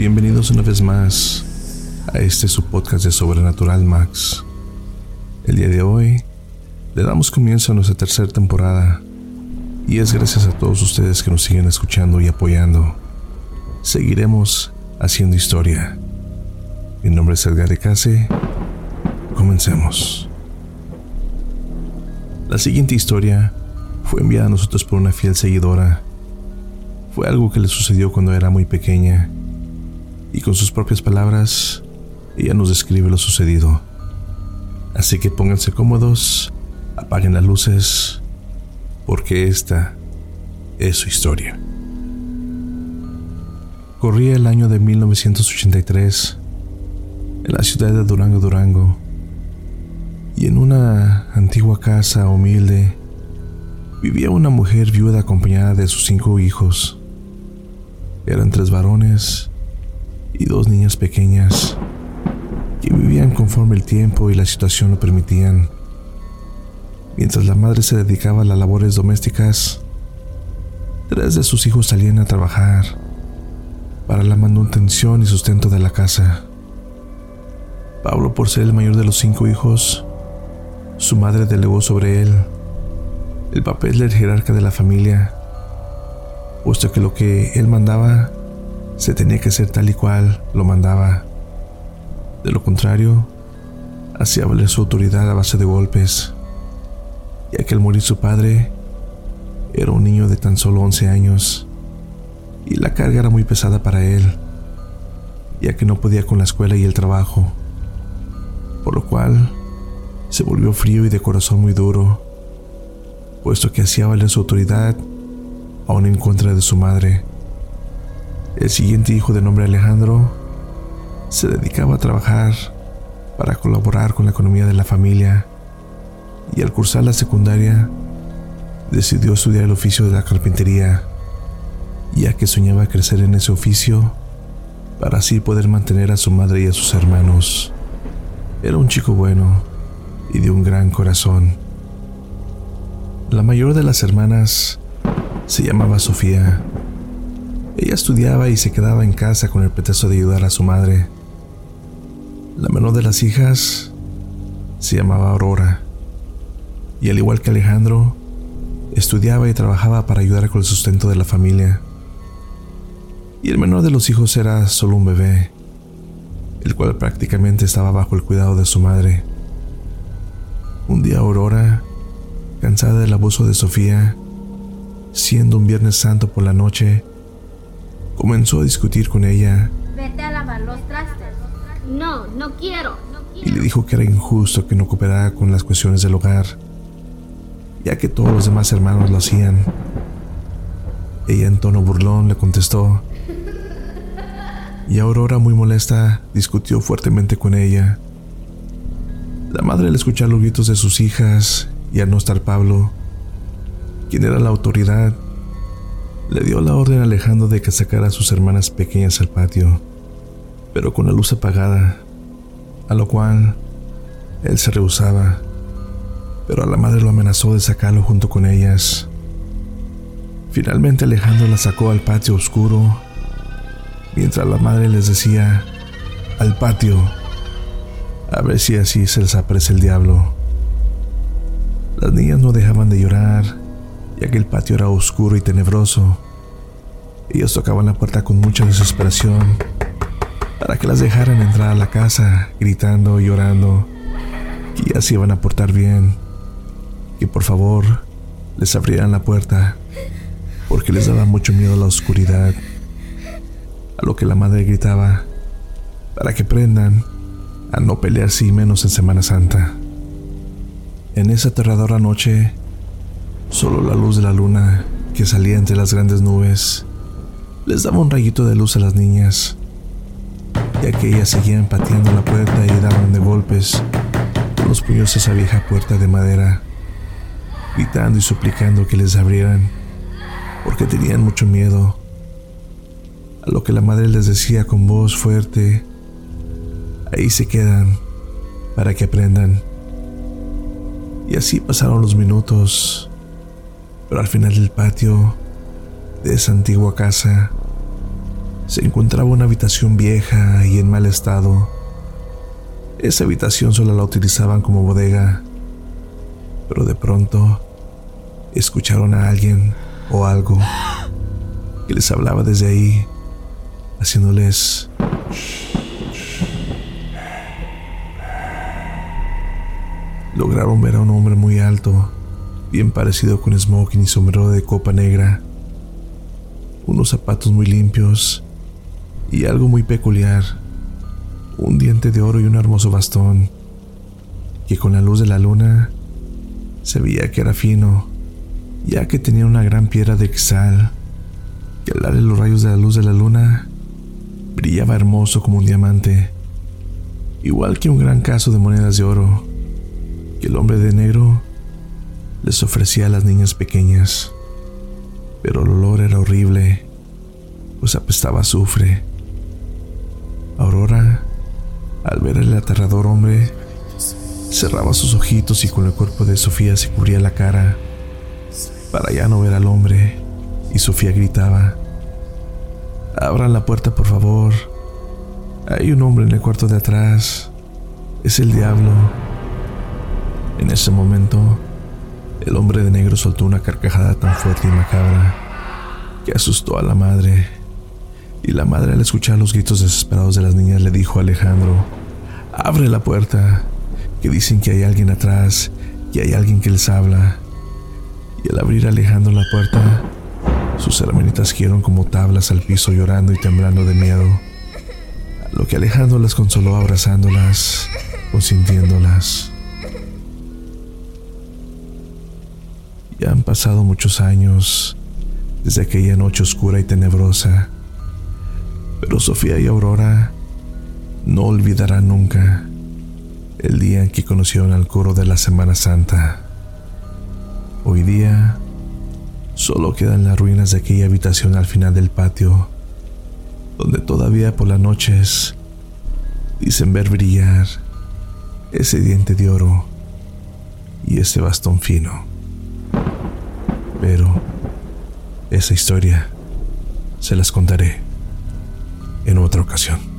Bienvenidos una vez más a este su podcast de Sobrenatural Max. El día de hoy le damos comienzo a nuestra tercera temporada y es gracias a todos ustedes que nos siguen escuchando y apoyando. Seguiremos haciendo historia. Mi nombre es Edgar Case. Comencemos. La siguiente historia fue enviada a nosotros por una fiel seguidora. Fue algo que le sucedió cuando era muy pequeña y con sus propias palabras ella nos describe lo sucedido. Así que pónganse cómodos, apaguen las luces, porque esta es su historia. Corría el año de 1983 en la ciudad de Durango, Durango, y en una antigua casa humilde vivía una mujer viuda acompañada de sus cinco hijos. Eran tres varones y dos niñas pequeñas que vivían conforme el tiempo y la situación lo permitían. Mientras la madre se dedicaba a las labores domésticas, tres de sus hijos salían a trabajar para la manutención y sustento de la casa. Pablo, por ser el mayor de los cinco hijos, su madre delegó sobre él el papel del jerarca de la familia, puesto que lo que él mandaba se tenía que hacer tal y cual lo mandaba. De lo contrario, hacía valer su autoridad a base de golpes, ya que al morir su padre, era un niño de tan solo 11 años y la carga era muy pesada para él, ya que no podía con la escuela y el trabajo, por lo cual se volvió frío y de corazón muy duro, puesto que hacía valer su autoridad aún en contra de su madre. El siguiente hijo de nombre Alejandro se dedicaba a trabajar para colaborar con la economía de la familia y al cursar la secundaria decidió estudiar el oficio de la carpintería, ya que soñaba crecer en ese oficio para así poder mantener a su madre y a sus hermanos. Era un chico bueno y de un gran corazón. La mayor de las hermanas se llamaba Sofía ella estudiaba y se quedaba en casa con el pretexto de ayudar a su madre. La menor de las hijas se llamaba Aurora, y al igual que Alejandro, estudiaba y trabajaba para ayudar con el sustento de la familia. Y el menor de los hijos era solo un bebé, el cual prácticamente estaba bajo el cuidado de su madre. Un día Aurora, cansada del abuso de Sofía, siendo un Viernes Santo por la noche, comenzó a discutir con ella. Vete a lavar los trastes. No, no quiero. Y le dijo que era injusto que no cooperara con las cuestiones del hogar, ya que todos los demás hermanos lo hacían. Ella en tono burlón le contestó. Y Aurora, muy molesta, discutió fuertemente con ella. La madre al escuchar los gritos de sus hijas y al no estar Pablo, quien era la autoridad, le dio la orden a Alejandro de que sacara a sus hermanas pequeñas al patio, pero con la luz apagada, a lo cual él se rehusaba, pero a la madre lo amenazó de sacarlo junto con ellas. Finalmente Alejandro la sacó al patio oscuro, mientras la madre les decía, al patio, a ver si así se les aparece el diablo. Las niñas no dejaban de llorar ya que el patio era oscuro y tenebroso. Ellos tocaban la puerta con mucha desesperación para que las dejaran entrar a la casa, gritando y llorando que ya se iban a portar bien, que por favor les abrieran la puerta, porque les daba mucho miedo la oscuridad. A lo que la madre gritaba, para que prendan a no pelearse y menos en Semana Santa. En esa aterradora noche, Solo la luz de la luna, que salía entre las grandes nubes, les daba un rayito de luz a las niñas, ya que ellas seguían pateando la puerta y daban de golpes con los puños a esa vieja puerta de madera, gritando y suplicando que les abrieran, porque tenían mucho miedo. A lo que la madre les decía con voz fuerte, ahí se quedan para que aprendan. Y así pasaron los minutos pero al final del patio de esa antigua casa se encontraba una habitación vieja y en mal estado. Esa habitación solo la utilizaban como bodega, pero de pronto escucharon a alguien o algo que les hablaba desde ahí, haciéndoles... Lograron ver a un hombre muy alto, bien parecido con smoking y sombrero de copa negra, unos zapatos muy limpios y algo muy peculiar, un diente de oro y un hermoso bastón, que con la luz de la luna se veía que era fino, ya que tenía una gran piedra de exal, que al darle los rayos de la luz de la luna, brillaba hermoso como un diamante, igual que un gran caso de monedas de oro, que el hombre de negro les ofrecía a las niñas pequeñas, pero el olor era horrible, pues apestaba azufre. Aurora, al ver el aterrador hombre, cerraba sus ojitos y con el cuerpo de Sofía se cubría la cara para ya no ver al hombre. Y Sofía gritaba, Abran la puerta por favor. Hay un hombre en el cuarto de atrás. Es el diablo. En ese momento, el hombre de negro soltó una carcajada tan fuerte y macabra que asustó a la madre y la madre al escuchar los gritos desesperados de las niñas le dijo a Alejandro, abre la puerta, que dicen que hay alguien atrás, y hay alguien que les habla. Y al abrir Alejandro la puerta, sus hermanitas giraron como tablas al piso llorando y temblando de miedo, a lo que Alejandro las consoló abrazándolas, consintiéndolas. Ya han pasado muchos años desde aquella noche oscura y tenebrosa pero Sofía y Aurora no olvidarán nunca el día en que conocieron al coro de la Semana Santa. Hoy día solo quedan las ruinas de aquella habitación al final del patio, donde todavía por las noches dicen ver brillar ese diente de oro y ese bastón fino. Pero esa historia se las contaré en otra ocasión.